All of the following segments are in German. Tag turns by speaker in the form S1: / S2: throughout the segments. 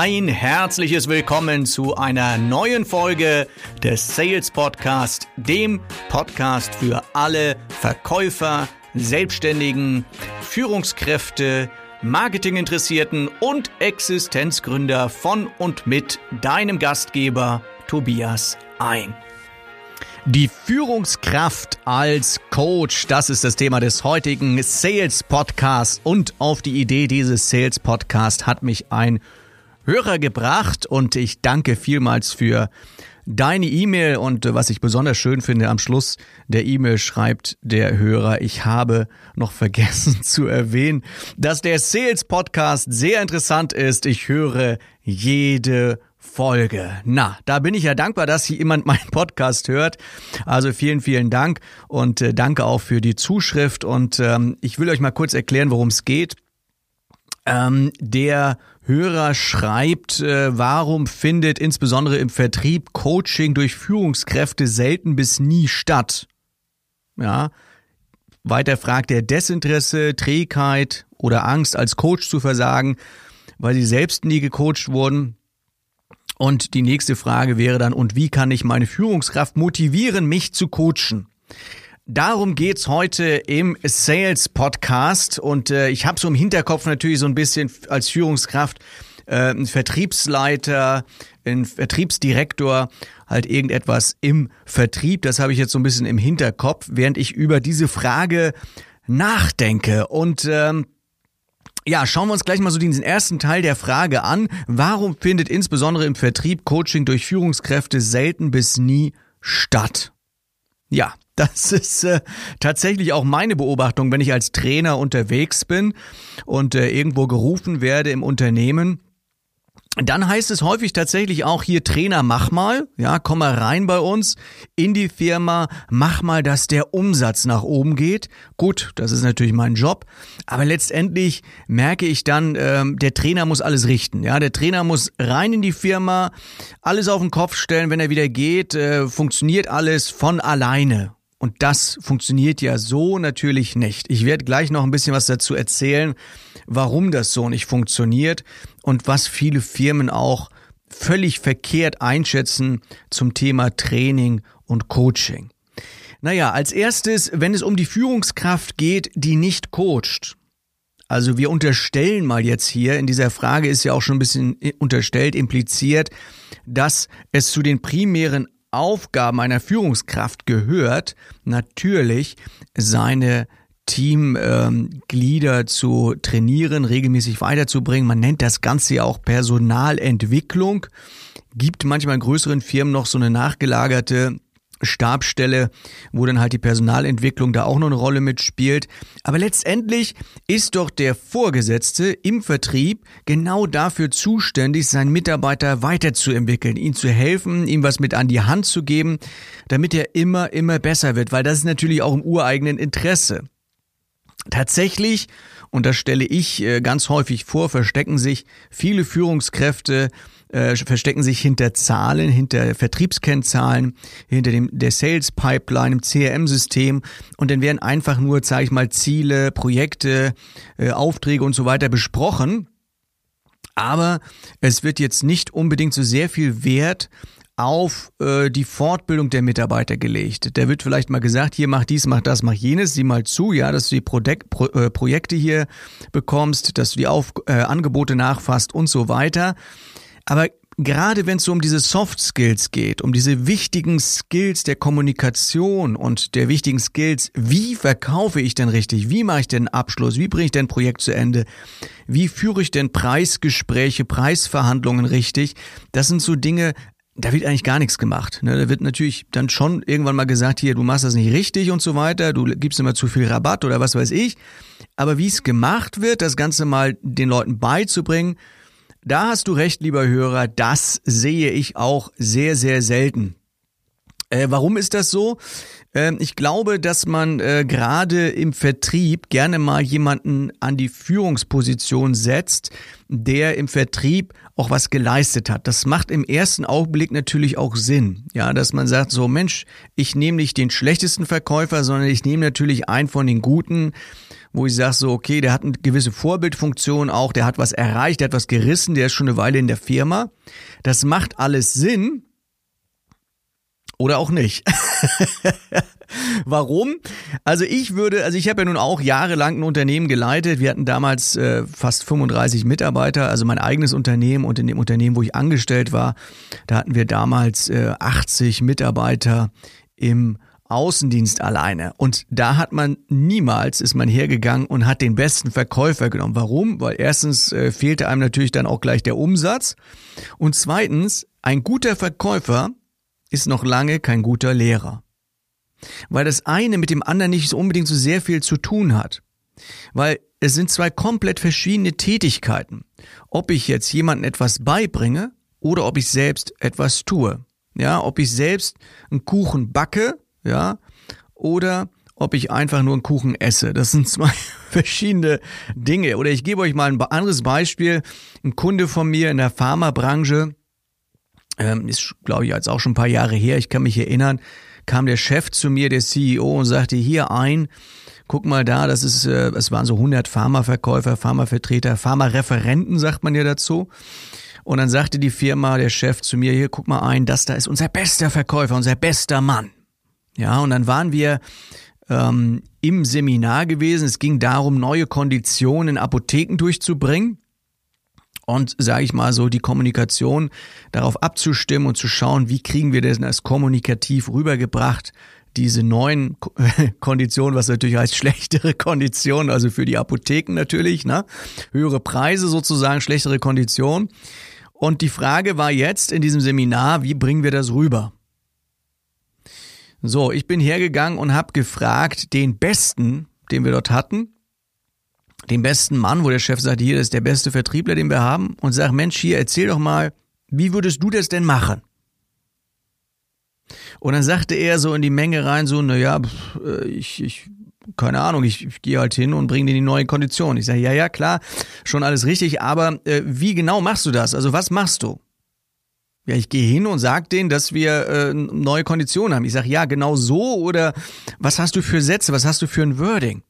S1: Ein herzliches Willkommen zu einer neuen Folge des Sales Podcast, dem Podcast für alle Verkäufer, Selbstständigen, Führungskräfte, Marketinginteressierten und Existenzgründer von und mit deinem Gastgeber Tobias ein. Die Führungskraft als Coach, das ist das Thema des heutigen Sales Podcasts und auf die Idee dieses Sales Podcasts hat mich ein Hörer gebracht und ich danke vielmals für deine E-Mail und was ich besonders schön finde, am Schluss der E-Mail schreibt der Hörer, ich habe noch vergessen zu erwähnen, dass der Sales Podcast sehr interessant ist. Ich höre jede Folge. Na, da bin ich ja dankbar, dass hier jemand meinen Podcast hört. Also vielen, vielen Dank und äh, danke auch für die Zuschrift. Und ähm, ich will euch mal kurz erklären, worum es geht. Ähm, der Hörer schreibt, äh, warum findet insbesondere im Vertrieb Coaching durch Führungskräfte selten bis nie statt? Ja. Weiter fragt er Desinteresse, Trägheit oder Angst als Coach zu versagen, weil sie selbst nie gecoacht wurden. Und die nächste Frage wäre dann, und wie kann ich meine Führungskraft motivieren, mich zu coachen? Darum geht's heute im Sales Podcast und äh, ich habe so im Hinterkopf natürlich so ein bisschen als Führungskraft äh, ein Vertriebsleiter, ein Vertriebsdirektor, halt irgendetwas im Vertrieb. Das habe ich jetzt so ein bisschen im Hinterkopf, während ich über diese Frage nachdenke und ähm, ja, schauen wir uns gleich mal so diesen ersten Teil der Frage an. Warum findet insbesondere im Vertrieb Coaching durch Führungskräfte selten bis nie statt? Ja, das ist äh, tatsächlich auch meine Beobachtung, wenn ich als Trainer unterwegs bin und äh, irgendwo gerufen werde im Unternehmen. Dann heißt es häufig tatsächlich auch hier Trainer, mach mal, ja, komm mal rein bei uns in die Firma, mach mal, dass der Umsatz nach oben geht. Gut, das ist natürlich mein Job, aber letztendlich merke ich dann, ähm, der Trainer muss alles richten, ja, der Trainer muss rein in die Firma, alles auf den Kopf stellen, wenn er wieder geht, äh, funktioniert alles von alleine. Und das funktioniert ja so natürlich nicht. Ich werde gleich noch ein bisschen was dazu erzählen, warum das so nicht funktioniert und was viele Firmen auch völlig verkehrt einschätzen zum Thema Training und Coaching. Naja, als erstes, wenn es um die Führungskraft geht, die nicht coacht. Also wir unterstellen mal jetzt hier, in dieser Frage ist ja auch schon ein bisschen unterstellt, impliziert, dass es zu den primären Aufgaben einer Führungskraft gehört, natürlich seine Teamglieder ähm, zu trainieren, regelmäßig weiterzubringen. Man nennt das Ganze ja auch Personalentwicklung. Gibt manchmal größeren Firmen noch so eine nachgelagerte Stabstelle, wo dann halt die Personalentwicklung da auch noch eine Rolle mitspielt. Aber letztendlich ist doch der Vorgesetzte im Vertrieb genau dafür zuständig, seinen Mitarbeiter weiterzuentwickeln, ihm zu helfen, ihm was mit an die Hand zu geben, damit er immer, immer besser wird, weil das ist natürlich auch im ureigenen Interesse. Tatsächlich, und das stelle ich äh, ganz häufig vor, verstecken sich viele Führungskräfte äh, verstecken sich hinter Zahlen, hinter Vertriebskennzahlen, hinter dem der Sales Pipeline im CRM-System und dann werden einfach nur, sage ich mal, Ziele, Projekte, äh, Aufträge und so weiter besprochen. Aber es wird jetzt nicht unbedingt so sehr viel Wert auf äh, die Fortbildung der Mitarbeiter gelegt. Da wird vielleicht mal gesagt, hier mach dies, mach das, mach jenes, sieh mal zu, ja, dass du die Projek Pro äh, Projekte hier bekommst, dass du die auf äh, Angebote nachfasst und so weiter. Aber gerade wenn es so um diese Soft Skills geht, um diese wichtigen Skills der Kommunikation und der wichtigen Skills, wie verkaufe ich denn richtig, wie mache ich denn Abschluss, wie bringe ich denn ein Projekt zu Ende, wie führe ich denn Preisgespräche, Preisverhandlungen richtig, das sind so Dinge, da wird eigentlich gar nichts gemacht. Ne? Da wird natürlich dann schon irgendwann mal gesagt, hier, du machst das nicht richtig und so weiter, du gibst immer zu viel Rabatt oder was weiß ich. Aber wie es gemacht wird, das Ganze mal den Leuten beizubringen, da hast du recht, lieber Hörer, das sehe ich auch sehr, sehr selten. Äh, warum ist das so? Ähm, ich glaube, dass man äh, gerade im Vertrieb gerne mal jemanden an die Führungsposition setzt, der im Vertrieb auch was geleistet hat. Das macht im ersten Augenblick natürlich auch Sinn. Ja, dass man sagt, so Mensch, ich nehme nicht den schlechtesten Verkäufer, sondern ich nehme natürlich einen von den guten, wo ich sage so, okay, der hat eine gewisse Vorbildfunktion auch, der hat was erreicht, der hat was gerissen, der ist schon eine Weile in der Firma. Das macht alles Sinn, oder auch nicht. Warum? Also ich würde, also ich habe ja nun auch jahrelang ein Unternehmen geleitet. Wir hatten damals äh, fast 35 Mitarbeiter, also mein eigenes Unternehmen und in dem Unternehmen, wo ich angestellt war, da hatten wir damals äh, 80 Mitarbeiter im Außendienst alleine. Und da hat man niemals, ist man hergegangen und hat den besten Verkäufer genommen. Warum? Weil erstens äh, fehlte einem natürlich dann auch gleich der Umsatz. Und zweitens, ein guter Verkäufer ist noch lange kein guter Lehrer. Weil das eine mit dem anderen nicht so unbedingt so sehr viel zu tun hat. Weil es sind zwei komplett verschiedene Tätigkeiten. Ob ich jetzt jemandem etwas beibringe oder ob ich selbst etwas tue. Ja, ob ich selbst einen Kuchen backe, ja, oder ob ich einfach nur einen Kuchen esse. Das sind zwei verschiedene Dinge. Oder ich gebe euch mal ein anderes Beispiel. Ein Kunde von mir in der Pharmabranche, ähm, ist, glaube ich, jetzt auch schon ein paar Jahre her, ich kann mich erinnern, kam der Chef zu mir, der CEO, und sagte, hier ein, guck mal da, das ist, äh, es waren so 100 Pharmaverkäufer, Pharmavertreter, Pharmareferenten, sagt man ja dazu. Und dann sagte die Firma, der Chef zu mir, hier, guck mal ein, das da ist unser bester Verkäufer, unser bester Mann. Ja, und dann waren wir ähm, im Seminar gewesen. Es ging darum, neue Konditionen in Apotheken durchzubringen und, sage ich mal so, die Kommunikation darauf abzustimmen und zu schauen, wie kriegen wir das als kommunikativ rübergebracht, diese neuen Konditionen, was natürlich heißt schlechtere Konditionen, also für die Apotheken natürlich, ne? höhere Preise sozusagen, schlechtere Konditionen. Und die Frage war jetzt in diesem Seminar, wie bringen wir das rüber? So, ich bin hergegangen und habe gefragt, den Besten, den wir dort hatten, den besten Mann, wo der Chef sagt, hier, ist der beste Vertriebler, den wir haben, und sagt, Mensch, hier, erzähl doch mal, wie würdest du das denn machen? Und dann sagte er so in die Menge rein, so, na ja, äh, ich, ich, keine Ahnung, ich, ich gehe halt hin und bringe dir die neue Kondition. Ich sage, ja, ja, klar, schon alles richtig, aber äh, wie genau machst du das? Also was machst du? Ja, ich gehe hin und sag denen, dass wir äh, neue Konditionen haben. Ich sage, ja, genau so oder was hast du für Sätze, was hast du für ein Wording?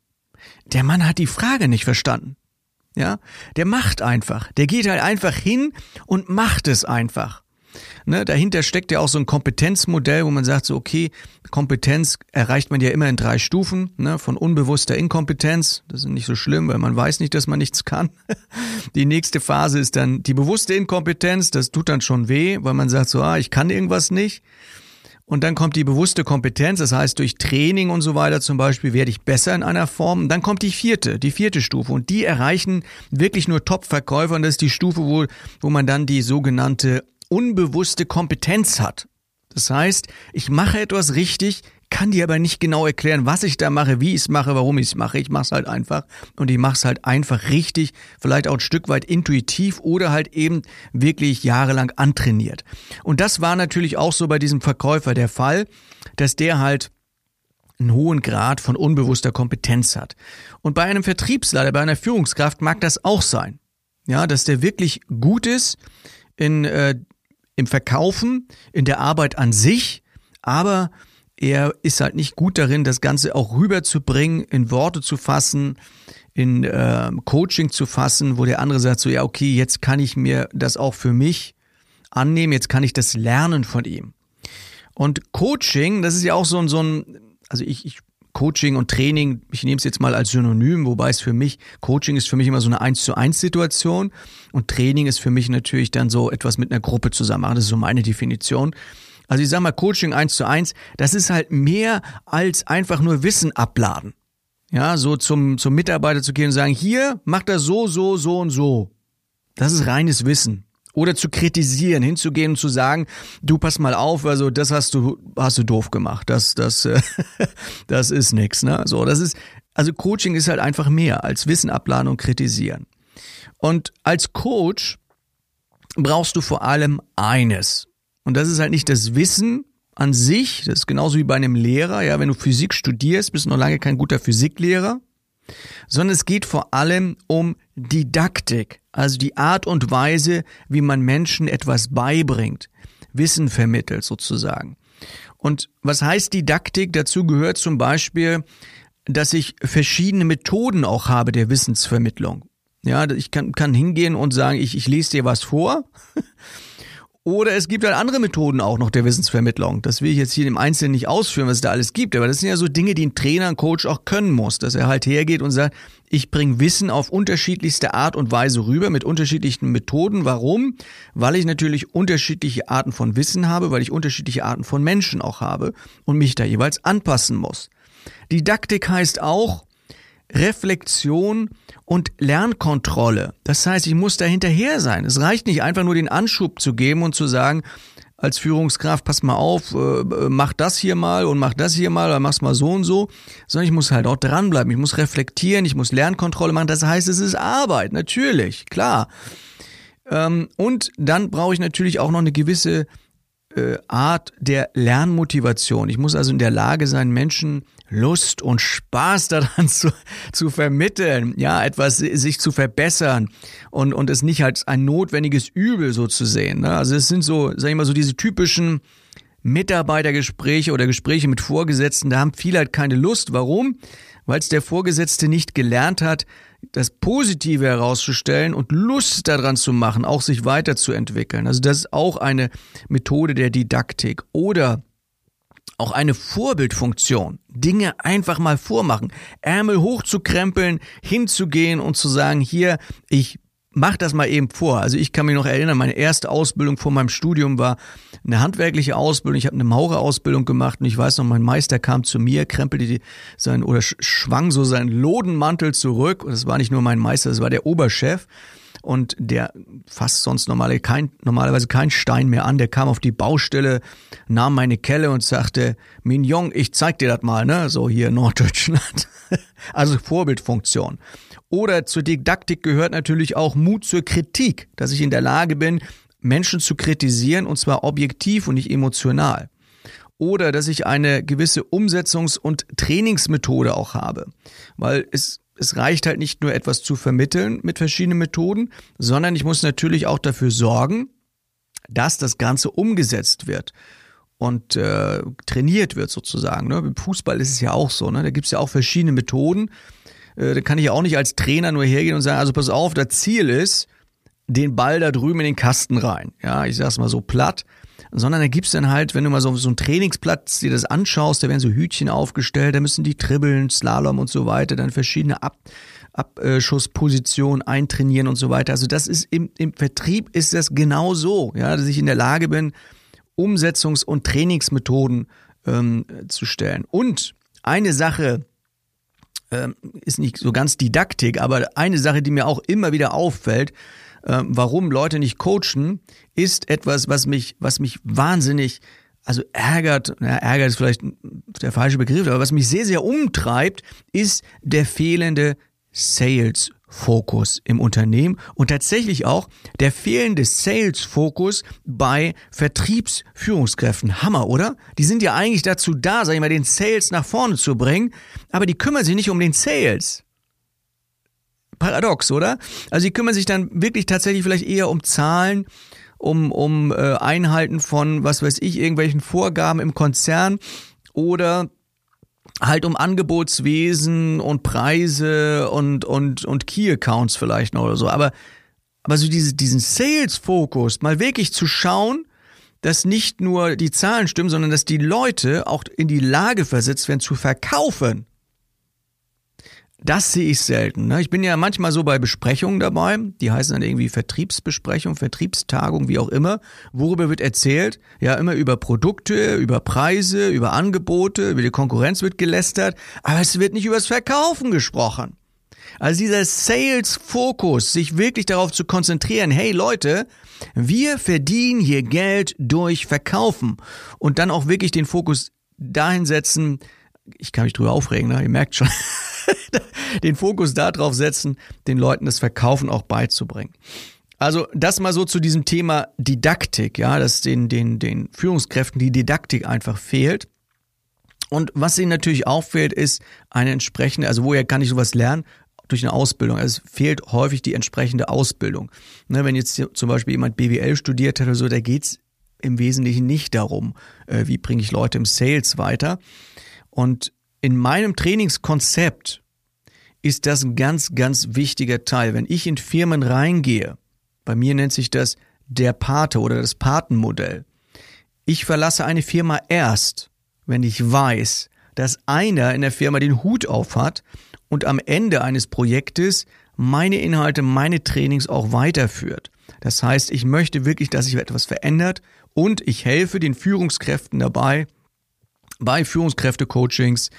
S1: Der Mann hat die Frage nicht verstanden. Ja, der macht einfach. Der geht halt einfach hin und macht es einfach. Ne, dahinter steckt ja auch so ein Kompetenzmodell, wo man sagt so, okay, Kompetenz erreicht man ja immer in drei Stufen, ne, von unbewusster Inkompetenz, das ist nicht so schlimm, weil man weiß nicht, dass man nichts kann. Die nächste Phase ist dann die bewusste Inkompetenz, das tut dann schon weh, weil man sagt so, ah, ich kann irgendwas nicht. Und dann kommt die bewusste Kompetenz, das heißt durch Training und so weiter zum Beispiel werde ich besser in einer Form. Und dann kommt die vierte, die vierte Stufe. Und die erreichen wirklich nur Top-Verkäufer. Und das ist die Stufe, wo, wo man dann die sogenannte unbewusste Kompetenz hat. Das heißt, ich mache etwas richtig, kann dir aber nicht genau erklären, was ich da mache, wie ich es mache, warum ich es mache. Ich mache es halt einfach und ich mache es halt einfach richtig, vielleicht auch ein Stück weit intuitiv oder halt eben wirklich jahrelang antrainiert. Und das war natürlich auch so bei diesem Verkäufer der Fall, dass der halt einen hohen Grad von unbewusster Kompetenz hat. Und bei einem Vertriebsleiter, bei einer Führungskraft mag das auch sein. Ja, dass der wirklich gut ist in, äh, im Verkaufen, in der Arbeit an sich, aber er ist halt nicht gut darin, das Ganze auch rüberzubringen, in Worte zu fassen, in äh, Coaching zu fassen, wo der andere sagt so, ja, okay, jetzt kann ich mir das auch für mich annehmen, jetzt kann ich das lernen von ihm. Und Coaching, das ist ja auch so ein, so ein also ich, ich Coaching und Training, ich nehme es jetzt mal als Synonym, wobei es für mich, Coaching ist für mich immer so eine 1 zu 1 Situation und Training ist für mich natürlich dann so etwas mit einer Gruppe zusammen machen. Das ist so meine Definition. Also ich sag mal, Coaching eins zu eins, das ist halt mehr als einfach nur Wissen abladen. Ja, so zum, zum Mitarbeiter zu gehen und sagen, hier, mach das so, so, so und so. Das ist reines Wissen. Oder zu kritisieren, hinzugehen und zu sagen, du pass mal auf, also das hast du, hast du doof gemacht. Das, das, das ist nix, ne? So, das ist, also Coaching ist halt einfach mehr als Wissen abladen und kritisieren. Und als Coach brauchst du vor allem eines. Und das ist halt nicht das Wissen an sich, das ist genauso wie bei einem Lehrer, ja, wenn du Physik studierst, bist du noch lange kein guter Physiklehrer, sondern es geht vor allem um Didaktik, also die Art und Weise, wie man Menschen etwas beibringt, Wissen vermittelt sozusagen. Und was heißt Didaktik? Dazu gehört zum Beispiel, dass ich verschiedene Methoden auch habe der Wissensvermittlung. Ja, ich kann, kann hingehen und sagen, ich, ich lese dir was vor oder es gibt halt andere Methoden auch noch der Wissensvermittlung. Das will ich jetzt hier im Einzelnen nicht ausführen, was es da alles gibt. Aber das sind ja so Dinge, die ein Trainer, ein Coach auch können muss. Dass er halt hergeht und sagt, ich bringe Wissen auf unterschiedlichste Art und Weise rüber mit unterschiedlichen Methoden. Warum? Weil ich natürlich unterschiedliche Arten von Wissen habe, weil ich unterschiedliche Arten von Menschen auch habe und mich da jeweils anpassen muss. Didaktik heißt auch, Reflexion und Lernkontrolle. Das heißt, ich muss da hinterher sein. Es reicht nicht einfach nur den Anschub zu geben und zu sagen, als Führungskraft, pass mal auf, äh, mach das hier mal und mach das hier mal oder mach's mal so und so, sondern ich muss halt auch dranbleiben. Ich muss reflektieren, ich muss Lernkontrolle machen. Das heißt, es ist Arbeit, natürlich, klar. Ähm, und dann brauche ich natürlich auch noch eine gewisse äh, Art der Lernmotivation. Ich muss also in der Lage sein, Menschen Lust und Spaß daran zu, zu vermitteln, ja, etwas sich zu verbessern und, und es nicht als ein notwendiges Übel so zu sehen. Ne? Also es sind so, sag ich mal, so diese typischen Mitarbeitergespräche oder Gespräche mit Vorgesetzten, da haben viele halt keine Lust. Warum? Weil es der Vorgesetzte nicht gelernt hat, das Positive herauszustellen und Lust daran zu machen, auch sich weiterzuentwickeln. Also das ist auch eine Methode der Didaktik. Oder auch eine Vorbildfunktion. Dinge einfach mal vormachen. Ärmel hochzukrempeln, hinzugehen und zu sagen, hier, ich mach das mal eben vor. Also ich kann mich noch erinnern, meine erste Ausbildung vor meinem Studium war eine handwerkliche Ausbildung. Ich habe eine Maurerausbildung gemacht und ich weiß noch, mein Meister kam zu mir, krempelte die, sein oder schwang so seinen Lodenmantel zurück. Und es war nicht nur mein Meister, es war der Oberchef und der fasst sonst normale, kein, normalerweise kein Stein mehr an. Der kam auf die Baustelle, nahm meine Kelle und sagte, Mignon, ich zeig dir das mal, ne? So hier Norddeutschland. also Vorbildfunktion. Oder zur Didaktik gehört natürlich auch Mut zur Kritik, dass ich in der Lage bin, Menschen zu kritisieren und zwar objektiv und nicht emotional. Oder dass ich eine gewisse Umsetzungs- und Trainingsmethode auch habe. Weil es es reicht halt nicht nur etwas zu vermitteln mit verschiedenen Methoden, sondern ich muss natürlich auch dafür sorgen, dass das Ganze umgesetzt wird und äh, trainiert wird sozusagen. Ne? Beim Fußball ist es ja auch so, ne? da gibt es ja auch verschiedene Methoden. Äh, da kann ich ja auch nicht als Trainer nur hergehen und sagen, also pass auf, das Ziel ist, den Ball da drüben in den Kasten rein. Ja, ich sag's mal so platt sondern da gibt's dann halt, wenn du mal so, so einen Trainingsplatz dir das anschaust, da werden so Hütchen aufgestellt, da müssen die dribbeln, Slalom und so weiter, dann verschiedene Ab Abschusspositionen eintrainieren und so weiter. Also das ist im, im Vertrieb ist das genau so, ja, dass ich in der Lage bin, Umsetzungs- und Trainingsmethoden ähm, zu stellen. Und eine Sache, ähm, ist nicht so ganz Didaktik, aber eine Sache, die mir auch immer wieder auffällt, äh, warum Leute nicht coachen, ist etwas, was mich, was mich wahnsinnig, also ärgert, ja, ärgert ist vielleicht der falsche Begriff, aber was mich sehr, sehr umtreibt, ist der fehlende Sales Fokus im Unternehmen und tatsächlich auch der fehlende Sales-Fokus bei Vertriebsführungskräften. Hammer, oder? Die sind ja eigentlich dazu da, sag ich mal, den Sales nach vorne zu bringen, aber die kümmern sich nicht um den Sales. Paradox, oder? Also die kümmern sich dann wirklich tatsächlich vielleicht eher um Zahlen, um, um äh, Einhalten von, was weiß ich, irgendwelchen Vorgaben im Konzern oder halt um Angebotswesen und Preise und, und, und Key Accounts vielleicht noch oder so. Aber, aber so diese, diesen Sales-Fokus, mal wirklich zu schauen, dass nicht nur die Zahlen stimmen, sondern dass die Leute auch in die Lage versetzt werden zu verkaufen. Das sehe ich selten. Ne? Ich bin ja manchmal so bei Besprechungen dabei, die heißen dann irgendwie Vertriebsbesprechung, Vertriebstagung, wie auch immer. Worüber wird erzählt? Ja, immer über Produkte, über Preise, über Angebote, über die Konkurrenz wird gelästert, aber es wird nicht übers Verkaufen gesprochen. Also dieser Sales-Fokus, sich wirklich darauf zu konzentrieren, hey Leute, wir verdienen hier Geld durch Verkaufen und dann auch wirklich den Fokus dahin setzen, ich kann mich drüber aufregen, ne? ihr merkt schon. den Fokus darauf setzen, den Leuten das Verkaufen auch beizubringen. Also das mal so zu diesem Thema Didaktik, ja, dass den, den, den Führungskräften die Didaktik einfach fehlt. Und was ihnen natürlich auffällt, ist eine entsprechende, also woher kann ich sowas lernen? Durch eine Ausbildung. Also es fehlt häufig die entsprechende Ausbildung. Ne, wenn jetzt zum Beispiel jemand BWL studiert hat oder so, da geht's im Wesentlichen nicht darum, äh, wie bringe ich Leute im Sales weiter. Und in meinem Trainingskonzept ist das ein ganz, ganz wichtiger Teil. Wenn ich in Firmen reingehe, bei mir nennt sich das der Pate oder das Patenmodell. Ich verlasse eine Firma erst, wenn ich weiß, dass einer in der Firma den Hut auf hat und am Ende eines Projektes meine Inhalte, meine Trainings auch weiterführt. Das heißt, ich möchte wirklich, dass sich etwas verändert und ich helfe den Führungskräften dabei, bei Führungskräfte-Coachings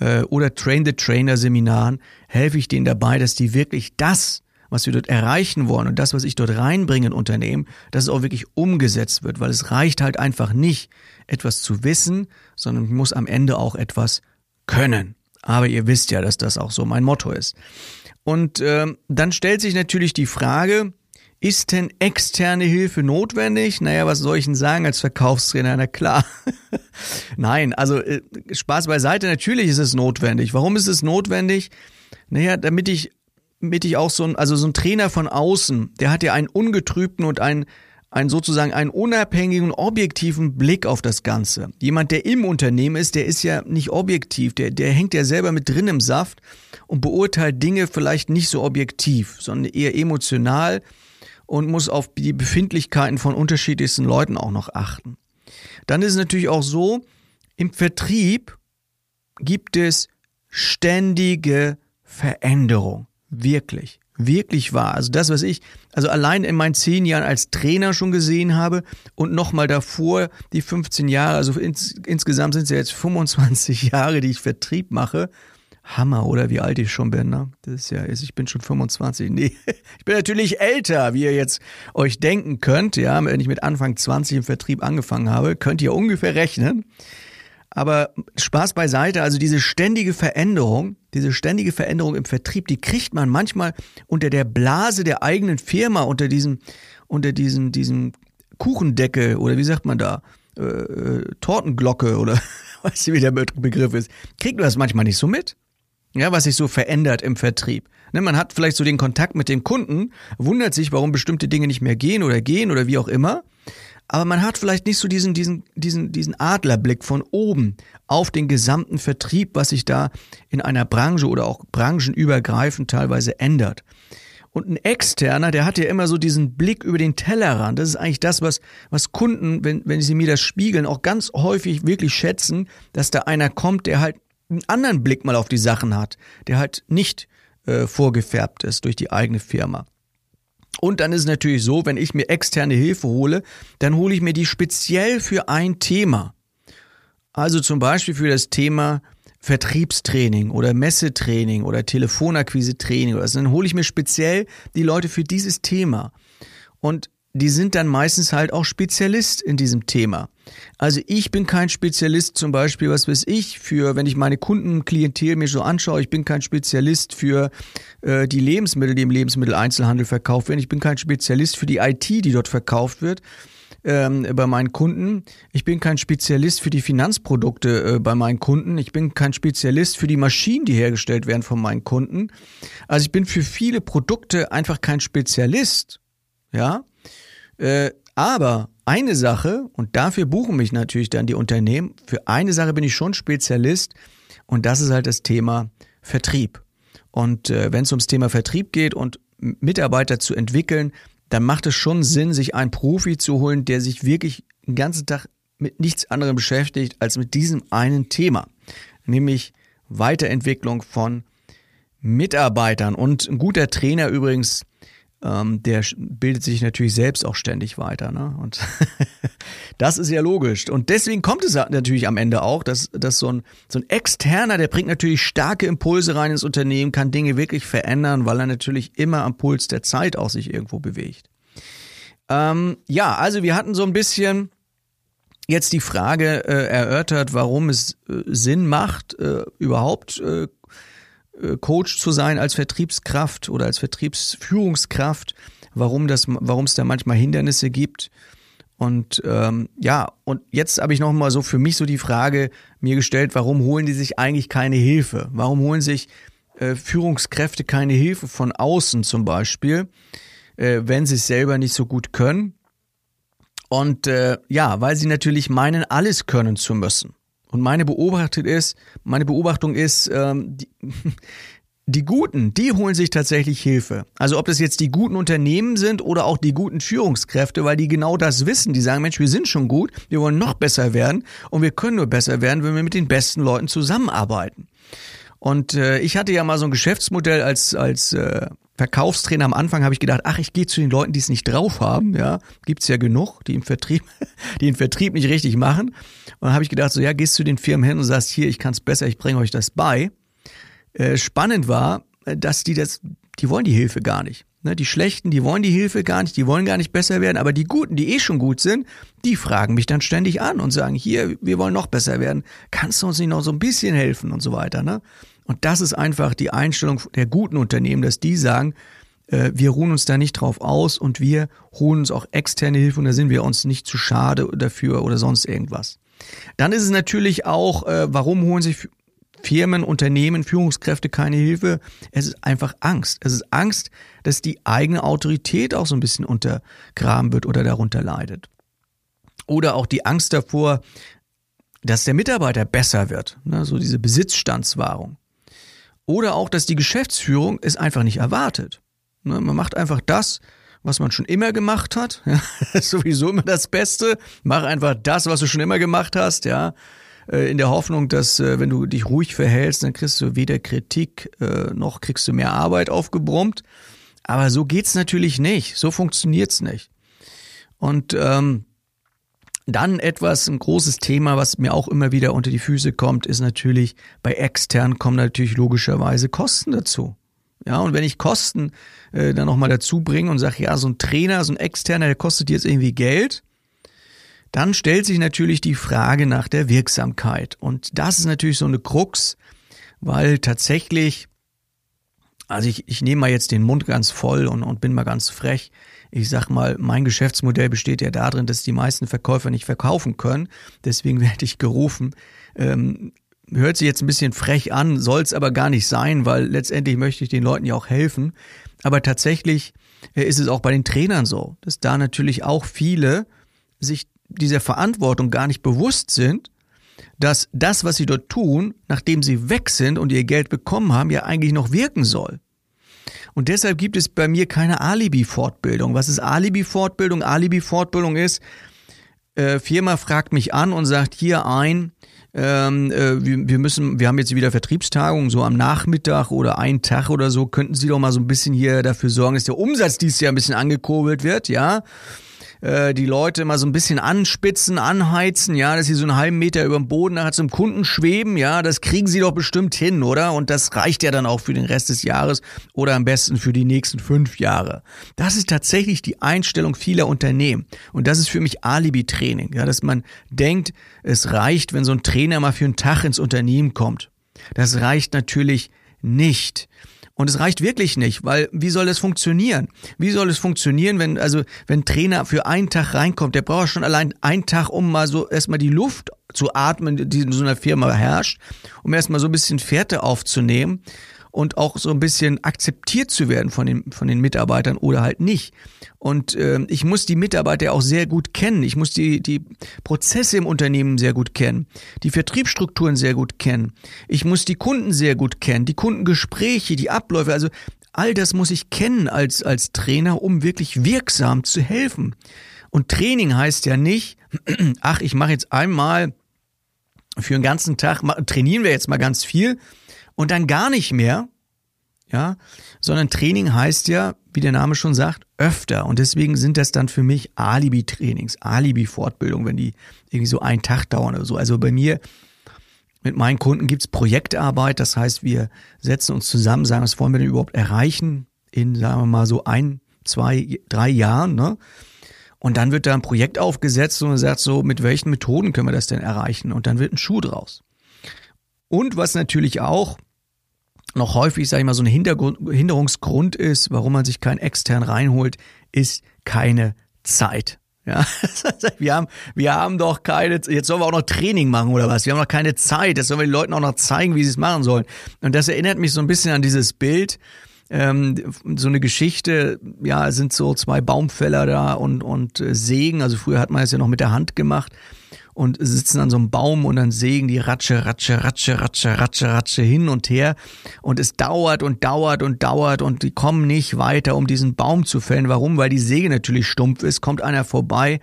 S1: äh, oder Train-the-Trainer-Seminaren helfe ich denen dabei, dass die wirklich das, was wir dort erreichen wollen und das, was ich dort reinbringe in Unternehmen, dass es auch wirklich umgesetzt wird, weil es reicht halt einfach nicht, etwas zu wissen, sondern ich muss am Ende auch etwas können. Aber ihr wisst ja, dass das auch so mein Motto ist. Und äh, dann stellt sich natürlich die Frage, ist denn externe Hilfe notwendig? Naja, was soll ich denn sagen als Verkaufstrainer? Na klar. Nein, also äh, Spaß beiseite, natürlich ist es notwendig. Warum ist es notwendig? Naja, damit ich, damit ich auch so ein, also so ein Trainer von außen, der hat ja einen ungetrübten und einen, einen sozusagen einen unabhängigen, objektiven Blick auf das Ganze. Jemand, der im Unternehmen ist, der ist ja nicht objektiv, der, der hängt ja selber mit drin im Saft und beurteilt Dinge vielleicht nicht so objektiv, sondern eher emotional und muss auf die Befindlichkeiten von unterschiedlichsten Leuten auch noch achten. Dann ist es natürlich auch so, im Vertrieb gibt es ständige Veränderung. Wirklich. Wirklich wahr. Also das, was ich, also allein in meinen zehn Jahren als Trainer schon gesehen habe und nochmal davor die 15 Jahre, also ins, insgesamt sind es ja jetzt 25 Jahre, die ich Vertrieb mache, Hammer, oder wie alt ich schon bin, ne? Das ist ja, ich bin schon 25. Nee, ich bin natürlich älter, wie ihr jetzt euch denken könnt, ja. Wenn ich mit Anfang 20 im Vertrieb angefangen habe, könnt ihr ungefähr rechnen. Aber Spaß beiseite, also diese ständige Veränderung, diese ständige Veränderung im Vertrieb, die kriegt man manchmal unter der Blase der eigenen Firma, unter diesem, unter diesem, diesem Kuchendecke oder wie sagt man da, äh, äh Tortenglocke oder weiß ich, wie der Begriff ist, kriegt man das manchmal nicht so mit ja, was sich so verändert im Vertrieb. Ne, man hat vielleicht so den Kontakt mit dem Kunden, wundert sich, warum bestimmte Dinge nicht mehr gehen oder gehen oder wie auch immer. Aber man hat vielleicht nicht so diesen, diesen, diesen, diesen Adlerblick von oben auf den gesamten Vertrieb, was sich da in einer Branche oder auch branchenübergreifend teilweise ändert. Und ein Externer, der hat ja immer so diesen Blick über den Tellerrand. Das ist eigentlich das, was, was Kunden, wenn, wenn sie mir das spiegeln, auch ganz häufig wirklich schätzen, dass da einer kommt, der halt einen anderen Blick mal auf die Sachen hat, der halt nicht äh, vorgefärbt ist durch die eigene Firma. Und dann ist es natürlich so, wenn ich mir externe Hilfe hole, dann hole ich mir die speziell für ein Thema. Also zum Beispiel für das Thema Vertriebstraining oder Messetraining oder Telefonakquise-Training oder. Dann hole ich mir speziell die Leute für dieses Thema. Und die sind dann meistens halt auch Spezialist in diesem Thema. Also ich bin kein Spezialist zum Beispiel, was weiß ich, für, wenn ich meine Kundenklientel mir so anschaue, ich bin kein Spezialist für äh, die Lebensmittel, die im Lebensmitteleinzelhandel verkauft werden. Ich bin kein Spezialist für die IT, die dort verkauft wird ähm, bei meinen Kunden. Ich bin kein Spezialist für die Finanzprodukte äh, bei meinen Kunden. Ich bin kein Spezialist für die Maschinen, die hergestellt werden von meinen Kunden. Also ich bin für viele Produkte einfach kein Spezialist. Ja, äh, aber eine Sache, und dafür buchen mich natürlich dann die Unternehmen, für eine Sache bin ich schon Spezialist und das ist halt das Thema Vertrieb. Und äh, wenn es ums Thema Vertrieb geht und Mitarbeiter zu entwickeln, dann macht es schon Sinn, sich einen Profi zu holen, der sich wirklich den ganzen Tag mit nichts anderem beschäftigt als mit diesem einen Thema, nämlich Weiterentwicklung von Mitarbeitern. Und ein guter Trainer übrigens, ähm, der bildet sich natürlich selbst auch ständig weiter. Ne? Und das ist ja logisch. Und deswegen kommt es natürlich am Ende auch, dass, dass so, ein, so ein Externer, der bringt natürlich starke Impulse rein ins Unternehmen, kann Dinge wirklich verändern, weil er natürlich immer am Puls der Zeit auch sich irgendwo bewegt. Ähm, ja, also wir hatten so ein bisschen jetzt die Frage äh, erörtert, warum es äh, Sinn macht, äh, überhaupt äh, Coach zu sein als Vertriebskraft oder als Vertriebsführungskraft, warum das, warum es da manchmal Hindernisse gibt. Und ähm, ja, und jetzt habe ich noch mal so für mich so die Frage mir gestellt, warum holen die sich eigentlich keine Hilfe? Warum holen sich äh, Führungskräfte keine Hilfe von außen zum Beispiel, äh, wenn sie es selber nicht so gut können? Und äh, ja, weil sie natürlich meinen, alles können zu müssen. Und meine Beobachtung ist, meine Beobachtung ist, ähm, die, die Guten, die holen sich tatsächlich Hilfe. Also ob das jetzt die guten Unternehmen sind oder auch die guten Führungskräfte, weil die genau das wissen. Die sagen, Mensch, wir sind schon gut, wir wollen noch besser werden und wir können nur besser werden, wenn wir mit den besten Leuten zusammenarbeiten. Und äh, ich hatte ja mal so ein Geschäftsmodell als als äh, Verkaufstrainer am Anfang habe ich gedacht, ach, ich gehe zu den Leuten, die es nicht drauf haben, ja, gibt's ja genug, die im Vertrieb, die den Vertrieb nicht richtig machen. Und dann habe ich gedacht, so ja, gehst zu den Firmen hin und sagst, hier, ich kann es besser, ich bringe euch das bei. Äh, spannend war, äh, dass die das, die wollen die Hilfe gar nicht. Ne, die Schlechten, die wollen die Hilfe gar nicht, die wollen gar nicht besser werden, aber die Guten, die eh schon gut sind, die fragen mich dann ständig an und sagen, hier, wir wollen noch besser werden, kannst du uns nicht noch so ein bisschen helfen und so weiter. Ne? Und das ist einfach die Einstellung der guten Unternehmen, dass die sagen, äh, wir ruhen uns da nicht drauf aus und wir holen uns auch externe Hilfe und da sind wir uns nicht zu schade dafür oder sonst irgendwas. Dann ist es natürlich auch, äh, warum holen sich Firmen, Unternehmen, Führungskräfte keine Hilfe. Es ist einfach Angst. Es ist Angst, dass die eigene Autorität auch so ein bisschen untergraben wird oder darunter leidet. Oder auch die Angst davor, dass der Mitarbeiter besser wird. Ne, so diese Besitzstandswahrung. Oder auch, dass die Geschäftsführung es einfach nicht erwartet. Ne, man macht einfach das, was man schon immer gemacht hat. Ja, sowieso immer das Beste. Mach einfach das, was du schon immer gemacht hast, ja. Äh, in der Hoffnung, dass äh, wenn du dich ruhig verhältst, dann kriegst du weder Kritik äh, noch kriegst du mehr Arbeit aufgebrummt. Aber so geht's natürlich nicht. So funktioniert's nicht. Und ähm, dann etwas, ein großes Thema, was mir auch immer wieder unter die Füße kommt, ist natürlich, bei extern kommen natürlich logischerweise Kosten dazu. Ja, und wenn ich Kosten äh, dann nochmal dazu bringe und sage, ja, so ein Trainer, so ein externer, der kostet jetzt irgendwie Geld, dann stellt sich natürlich die Frage nach der Wirksamkeit. Und das ist natürlich so eine Krux, weil tatsächlich, also ich, ich nehme mal jetzt den Mund ganz voll und, und bin mal ganz frech. Ich sag mal, mein Geschäftsmodell besteht ja darin, dass die meisten Verkäufer nicht verkaufen können. Deswegen werde ich gerufen. Ähm, hört sich jetzt ein bisschen frech an, soll es aber gar nicht sein, weil letztendlich möchte ich den Leuten ja auch helfen. Aber tatsächlich äh, ist es auch bei den Trainern so, dass da natürlich auch viele sich dieser Verantwortung gar nicht bewusst sind, dass das, was sie dort tun, nachdem sie weg sind und ihr Geld bekommen haben, ja eigentlich noch wirken soll. Und deshalb gibt es bei mir keine Alibi-Fortbildung. Was ist Alibi-Fortbildung? Alibi-Fortbildung ist, äh, Firma fragt mich an und sagt hier ein, ähm, äh, wir, wir müssen, wir haben jetzt wieder Vertriebstagung, so am Nachmittag oder einen Tag oder so, könnten Sie doch mal so ein bisschen hier dafür sorgen, dass der Umsatz dieses Jahr ein bisschen angekurbelt wird, ja äh, die Leute mal so ein bisschen anspitzen, anheizen, ja, dass sie so einen halben Meter über dem Boden nachher zum Kunden schweben, ja, das kriegen sie doch bestimmt hin, oder? Und das reicht ja dann auch für den Rest des Jahres oder am besten für die nächsten fünf Jahre. Das ist tatsächlich die Einstellung vieler Unternehmen. Und das ist für mich Alibi-Training, ja, dass man denkt, es reicht, wenn so ein Trainer mal für einen Tag ins Unternehmen kommt. Das reicht natürlich nicht. Und es reicht wirklich nicht, weil wie soll es funktionieren? Wie soll es funktionieren, wenn also wenn Trainer für einen Tag reinkommt, der braucht schon allein einen Tag, um mal so erstmal die Luft zu atmen, die in so einer Firma herrscht, um erstmal so ein bisschen Fährte aufzunehmen und auch so ein bisschen akzeptiert zu werden von den, von den Mitarbeitern oder halt nicht. Und äh, ich muss die Mitarbeiter auch sehr gut kennen. Ich muss die, die Prozesse im Unternehmen sehr gut kennen, die Vertriebsstrukturen sehr gut kennen. Ich muss die Kunden sehr gut kennen, die Kundengespräche, die Abläufe. Also all das muss ich kennen als, als Trainer, um wirklich wirksam zu helfen. Und Training heißt ja nicht, ach, ich mache jetzt einmal für einen ganzen Tag, trainieren wir jetzt mal ganz viel und dann gar nicht mehr, ja, sondern Training heißt ja, wie der Name schon sagt, öfter. Und deswegen sind das dann für mich Alibi-Trainings, Alibi-Fortbildung, wenn die irgendwie so einen Tag dauern oder so. Also bei mir, mit meinen Kunden gibt's Projektarbeit, das heißt, wir setzen uns zusammen, sagen, was wollen wir denn überhaupt erreichen in, sagen wir mal, so ein, zwei, drei Jahren, ne? Und dann wird da ein Projekt aufgesetzt und man sagt so, mit welchen Methoden können wir das denn erreichen? Und dann wird ein Schuh draus. Und was natürlich auch noch häufig, sage ich mal, so ein Hintergrund, Hinderungsgrund ist, warum man sich keinen extern reinholt, ist keine Zeit. Ja, wir haben, wir haben doch keine, jetzt sollen wir auch noch Training machen oder was? Wir haben noch keine Zeit. Jetzt sollen wir den Leuten auch noch zeigen, wie sie es machen sollen. Und das erinnert mich so ein bisschen an dieses Bild, ähm, so eine Geschichte, ja, sind so zwei Baumfäller da und, und äh, sägen. Also früher hat man es ja noch mit der Hand gemacht und sitzen an so einem Baum und dann sägen die Ratsche, Ratsche, Ratsche, Ratsche, Ratsche, Ratsche hin und her. Und es dauert und dauert und dauert und die kommen nicht weiter, um diesen Baum zu fällen. Warum? Weil die Säge natürlich stumpf ist. Kommt einer vorbei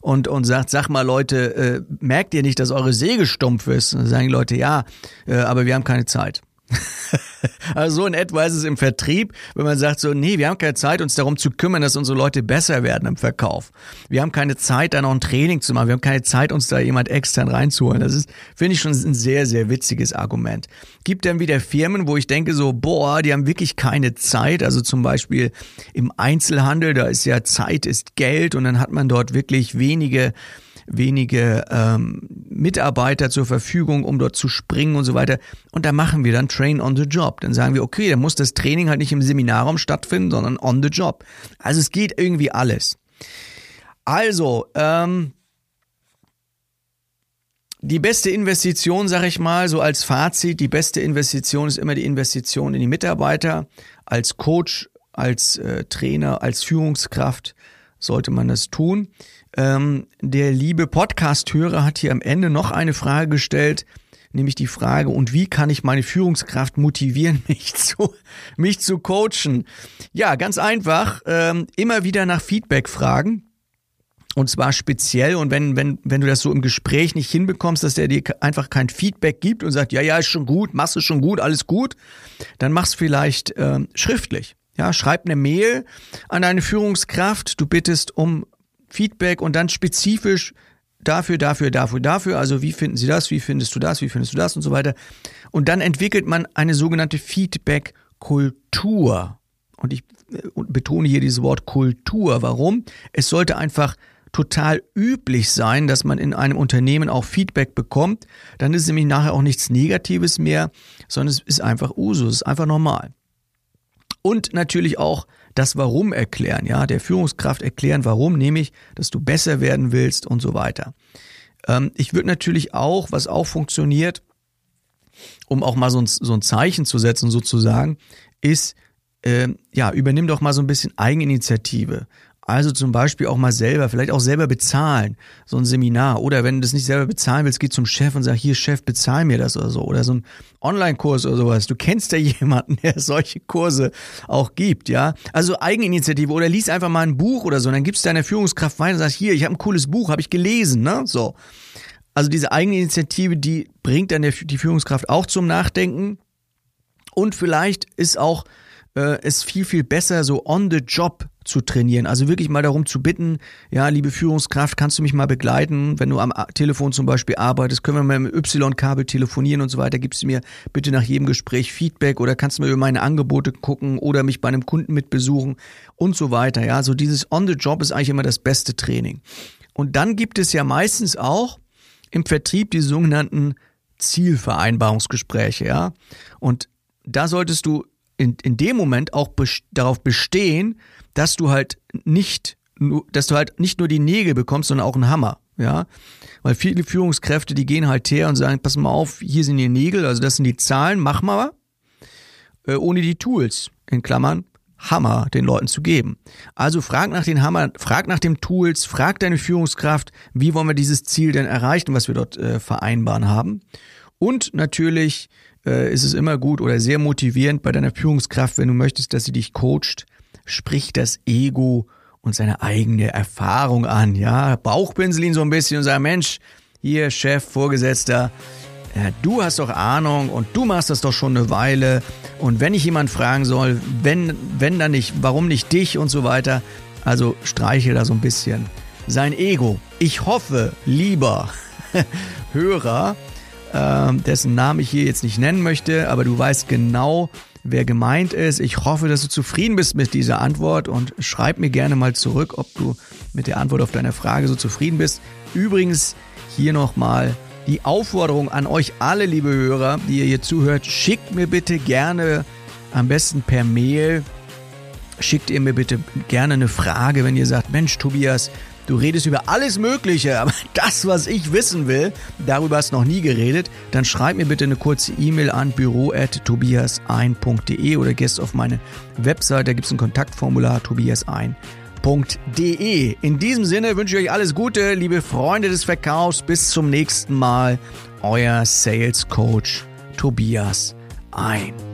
S1: und, und sagt, sag mal Leute, äh, merkt ihr nicht, dass eure Säge stumpf ist? Und dann sagen die Leute, ja, äh, aber wir haben keine Zeit. also so in etwa ist es im Vertrieb, wenn man sagt so, nee, wir haben keine Zeit, uns darum zu kümmern, dass unsere Leute besser werden im Verkauf. Wir haben keine Zeit, da noch ein Training zu machen. Wir haben keine Zeit, uns da jemand extern reinzuholen. Das ist, finde ich schon ein sehr, sehr witziges Argument. Gibt dann wieder Firmen, wo ich denke so, boah, die haben wirklich keine Zeit. Also zum Beispiel im Einzelhandel, da ist ja Zeit ist Geld und dann hat man dort wirklich wenige wenige ähm, Mitarbeiter zur Verfügung, um dort zu springen und so weiter. Und da machen wir dann Train on the Job. Dann sagen wir, okay, dann muss das Training halt nicht im Seminarraum stattfinden, sondern on the Job. Also es geht irgendwie alles. Also, ähm, die beste Investition, sage ich mal, so als Fazit, die beste Investition ist immer die Investition in die Mitarbeiter. Als Coach, als äh, Trainer, als Führungskraft sollte man das tun. Ähm, der liebe Podcast-Hörer hat hier am Ende noch eine Frage gestellt, nämlich die Frage, und wie kann ich meine Führungskraft motivieren, mich zu, mich zu coachen? Ja, ganz einfach, ähm, immer wieder nach Feedback fragen. Und zwar speziell, und wenn, wenn, wenn du das so im Gespräch nicht hinbekommst, dass der dir einfach kein Feedback gibt und sagt, ja, ja, ist schon gut, machst du schon gut, alles gut, dann mach's vielleicht ähm, schriftlich. Ja, schreib eine Mail an deine Führungskraft, du bittest um Feedback und dann spezifisch dafür, dafür, dafür, dafür. Also wie finden Sie das? Wie findest du das? Wie findest du das? Und so weiter. Und dann entwickelt man eine sogenannte Feedback-Kultur. Und ich äh, betone hier dieses Wort Kultur. Warum? Es sollte einfach total üblich sein, dass man in einem Unternehmen auch Feedback bekommt. Dann ist es nämlich nachher auch nichts Negatives mehr, sondern es ist einfach Usus, es ist einfach normal. Und natürlich auch das Warum erklären, ja, der Führungskraft erklären, warum, nämlich, dass du besser werden willst und so weiter. Ähm, ich würde natürlich auch, was auch funktioniert, um auch mal so ein, so ein Zeichen zu setzen sozusagen, ist, äh, ja, übernimm doch mal so ein bisschen Eigeninitiative. Also zum Beispiel auch mal selber, vielleicht auch selber bezahlen, so ein Seminar. Oder wenn du das nicht selber bezahlen willst, geh zum Chef und sag, hier Chef, bezahl mir das oder so. Oder so ein Online-Kurs oder sowas. Du kennst ja jemanden, der solche Kurse auch gibt, ja. Also Eigeninitiative oder lies einfach mal ein Buch oder so. Und dann gibst du deiner Führungskraft weiter und sagst, hier, ich habe ein cooles Buch, habe ich gelesen, ne? So. Also diese Eigeninitiative, die bringt dann die Führungskraft auch zum Nachdenken. Und vielleicht ist auch äh, es viel, viel besser, so on the job zu trainieren. Also wirklich mal darum zu bitten, ja, liebe Führungskraft, kannst du mich mal begleiten, wenn du am Telefon zum Beispiel arbeitest, können wir mal mit Y-Kabel telefonieren und so weiter, gibst du mir bitte nach jedem Gespräch Feedback oder kannst du mir über meine Angebote gucken oder mich bei einem Kunden mit besuchen und so weiter. Ja, so dieses on the job ist eigentlich immer das beste Training. Und dann gibt es ja meistens auch im Vertrieb die sogenannten Zielvereinbarungsgespräche, ja. Und da solltest du in, in dem Moment auch best darauf bestehen, dass du halt nicht, dass du halt nicht nur die Nägel bekommst, sondern auch einen Hammer. Ja, weil viele Führungskräfte, die gehen halt her und sagen, pass mal auf, hier sind die Nägel, also das sind die Zahlen, mach mal, äh, ohne die Tools, in Klammern, Hammer den Leuten zu geben. Also frag nach den Hammer, frag nach den Tools, frag deine Führungskraft, wie wollen wir dieses Ziel denn erreichen, was wir dort äh, vereinbaren haben. Und natürlich äh, ist es immer gut oder sehr motivierend bei deiner Führungskraft, wenn du möchtest, dass sie dich coacht, spricht das Ego und seine eigene Erfahrung an. Ja, Bauchpinsel ihn so ein bisschen und sagt, Mensch, hier Chef, Vorgesetzter, ja, du hast doch Ahnung und du machst das doch schon eine Weile. Und wenn ich jemand fragen soll, wenn, wenn dann nicht, warum nicht dich und so weiter. Also streiche da so ein bisschen sein Ego. Ich hoffe, lieber Hörer, äh, dessen Namen ich hier jetzt nicht nennen möchte, aber du weißt genau, wer gemeint ist. Ich hoffe, dass du zufrieden bist mit dieser Antwort und schreib mir gerne mal zurück, ob du mit der Antwort auf deine Frage so zufrieden bist. Übrigens hier nochmal die Aufforderung an euch alle, liebe Hörer, die ihr hier zuhört, schickt mir bitte gerne am besten per Mail, schickt ihr mir bitte gerne eine Frage, wenn ihr sagt, Mensch, Tobias, Du redest über alles Mögliche, aber das, was ich wissen will, darüber hast du noch nie geredet, dann schreib mir bitte eine kurze E-Mail an büro.tobiasein.de oder gehst auf meine Website, da gibt es ein Kontaktformular tobiasein.de. In diesem Sinne wünsche ich euch alles Gute, liebe Freunde des Verkaufs. Bis zum nächsten Mal. Euer Sales Coach Tobias Ein.